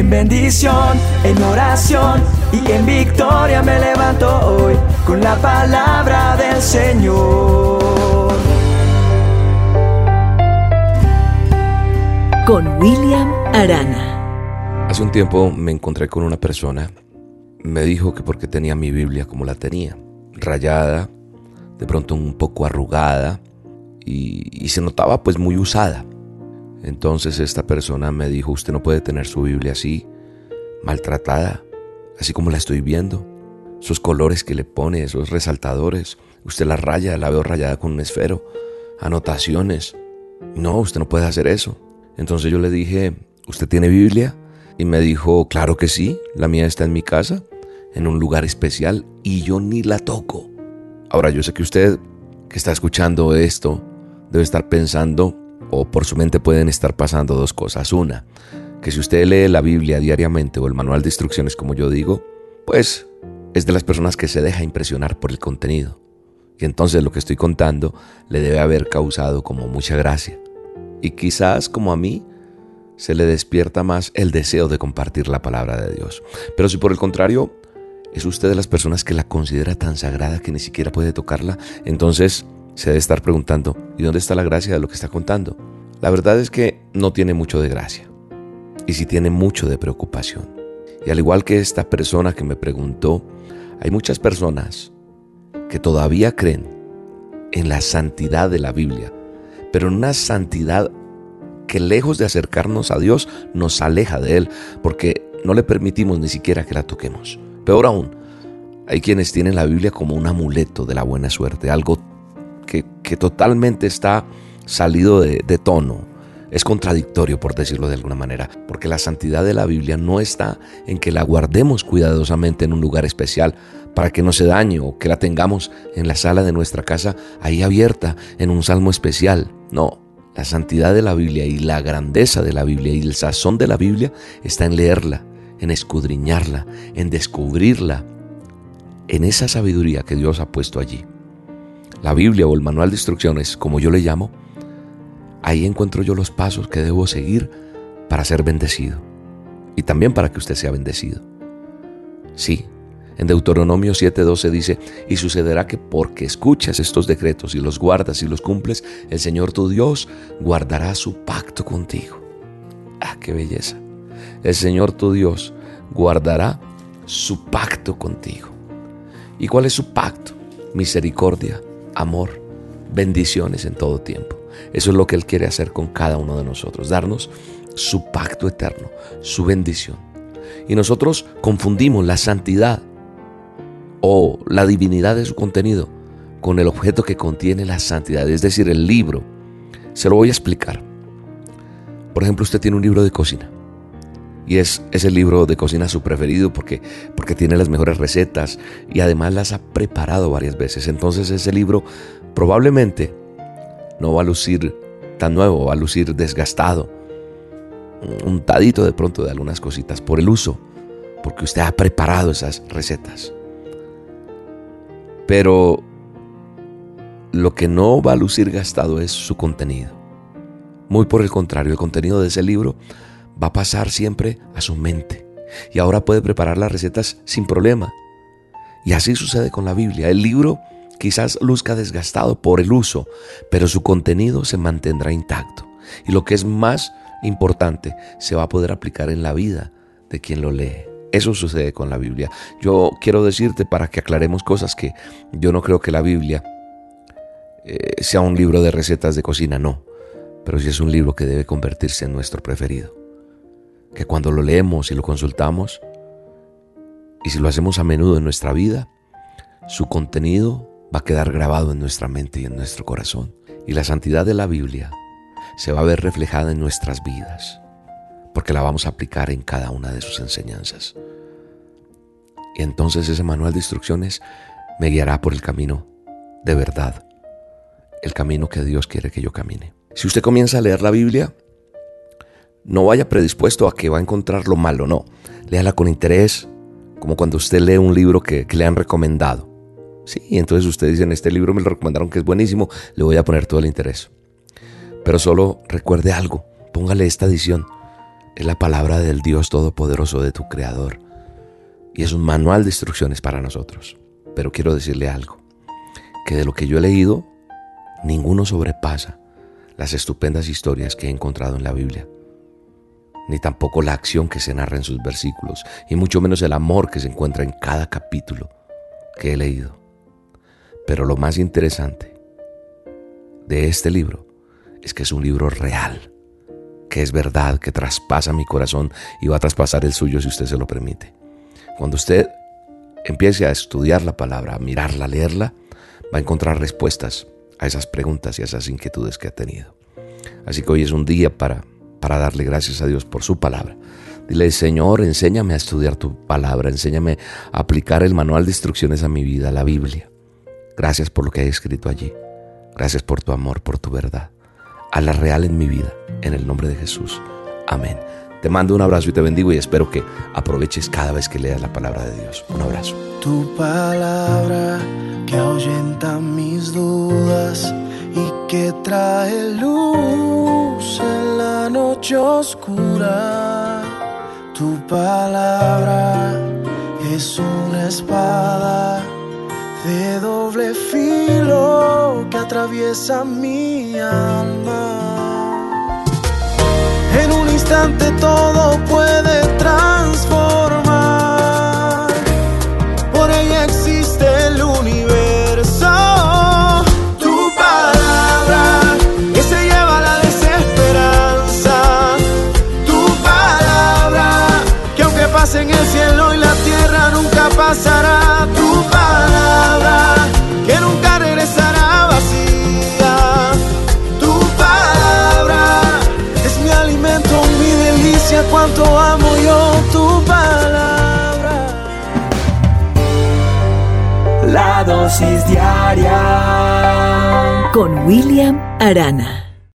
En bendición, en oración y en victoria me levanto hoy con la palabra del Señor. Con William Arana. Hace un tiempo me encontré con una persona. Me dijo que porque tenía mi Biblia como la tenía, rayada, de pronto un poco arrugada y, y se notaba pues muy usada. Entonces esta persona me dijo, usted no puede tener su Biblia así, maltratada, así como la estoy viendo. Esos colores que le pone, esos resaltadores, usted la raya, la veo rayada con un esfero, anotaciones. No, usted no puede hacer eso. Entonces yo le dije, ¿usted tiene Biblia? Y me dijo, claro que sí, la mía está en mi casa, en un lugar especial, y yo ni la toco. Ahora yo sé que usted que está escuchando esto debe estar pensando, o por su mente pueden estar pasando dos cosas. Una, que si usted lee la Biblia diariamente o el manual de instrucciones como yo digo, pues es de las personas que se deja impresionar por el contenido. Y entonces lo que estoy contando le debe haber causado como mucha gracia. Y quizás como a mí se le despierta más el deseo de compartir la palabra de Dios. Pero si por el contrario es usted de las personas que la considera tan sagrada que ni siquiera puede tocarla, entonces se debe estar preguntando, ¿y dónde está la gracia de lo que está contando? La verdad es que no tiene mucho de gracia y sí tiene mucho de preocupación. Y al igual que esta persona que me preguntó, hay muchas personas que todavía creen en la santidad de la Biblia, pero en una santidad que lejos de acercarnos a Dios nos aleja de Él, porque no le permitimos ni siquiera que la toquemos. Peor aún, hay quienes tienen la Biblia como un amuleto de la buena suerte, algo que, totalmente está salido de, de tono, es contradictorio, por decirlo de alguna manera, porque la santidad de la Biblia no está en que la guardemos cuidadosamente en un lugar especial para que no se dañe o que la tengamos en la sala de nuestra casa ahí abierta en un salmo especial. No, la santidad de la Biblia y la grandeza de la Biblia y el sazón de la Biblia está en leerla, en escudriñarla, en descubrirla, en esa sabiduría que Dios ha puesto allí. La Biblia o el manual de instrucciones, como yo le llamo, ahí encuentro yo los pasos que debo seguir para ser bendecido y también para que usted sea bendecido. Sí, en Deuteronomio 7:12 dice, y sucederá que porque escuchas estos decretos y los guardas y los cumples, el Señor tu Dios guardará su pacto contigo. Ah, qué belleza. El Señor tu Dios guardará su pacto contigo. ¿Y cuál es su pacto? Misericordia, amor, bendiciones en todo tiempo. Eso es lo que Él quiere hacer con cada uno de nosotros, darnos su pacto eterno, su bendición. Y nosotros confundimos la santidad o la divinidad de su contenido con el objeto que contiene la santidad, es decir, el libro. Se lo voy a explicar. Por ejemplo, usted tiene un libro de cocina y es ese libro de cocina su preferido porque, porque tiene las mejores recetas y además las ha preparado varias veces. Entonces ese libro probablemente no va a lucir tan nuevo, va a lucir desgastado, untadito de pronto de algunas cositas por el uso, porque usted ha preparado esas recetas. Pero lo que no va a lucir gastado es su contenido. Muy por el contrario, el contenido de ese libro va a pasar siempre a su mente. Y ahora puede preparar las recetas sin problema. Y así sucede con la Biblia. El libro quizás luzca desgastado por el uso, pero su contenido se mantendrá intacto. Y lo que es más importante, se va a poder aplicar en la vida de quien lo lee. Eso sucede con la Biblia. Yo quiero decirte para que aclaremos cosas que yo no creo que la Biblia eh, sea un libro de recetas de cocina, no. Pero sí es un libro que debe convertirse en nuestro preferido. Que cuando lo leemos y lo consultamos, y si lo hacemos a menudo en nuestra vida, su contenido va a quedar grabado en nuestra mente y en nuestro corazón. Y la santidad de la Biblia se va a ver reflejada en nuestras vidas porque la vamos a aplicar en cada una de sus enseñanzas. Y entonces ese manual de instrucciones me guiará por el camino de verdad, el camino que Dios quiere que yo camine. Si usted comienza a leer la Biblia, no vaya predispuesto a que va a encontrar lo malo, no. Léala con interés, como cuando usted lee un libro que, le han recomendado. Sí, entonces usted dice, en este libro me lo recomendaron que es buenísimo, le voy a poner todo el interés. Pero solo recuerde algo, póngale esta edición Es la palabra del Dios Todopoderoso de tu Creador. Y es un manual de instrucciones para nosotros. Pero quiero decirle algo, que de lo que yo he leído, ninguno sobrepasa las estupendas historias que he encontrado en la Biblia, ni tampoco la acción que se narra en sus versículos, y mucho menos el amor que se encuentra en cada capítulo que he leído. Pero lo más interesante de este libro es que es un libro real, que es verdad, que traspasa mi corazón y va a traspasar el suyo si usted se lo permite. Cuando usted empiece a estudiar la palabra, a mirarla, a leerla, va a encontrar respuestas a esas preguntas y a esas inquietudes que ha tenido. Así que hoy es un día para, para darle gracias a Dios por su palabra. Dile, Señor, enséñame a estudiar tu palabra, enséñame a aplicar el manual de instrucciones a mi vida, la Biblia. Gracias por lo que hay escrito allí. Gracias por tu amor, por tu verdad. A la real en mi vida, en el nombre de Jesús. Amén. Te mando un abrazo y te bendigo y espero que aproveches cada vez que leas la palabra de Dios. Un abrazo. Tu palabra que ahuyenta mis dudas y que trae luz oscura. Tu palabra es una espada de doble filo que atraviesa mi alma todo puede con William Arana.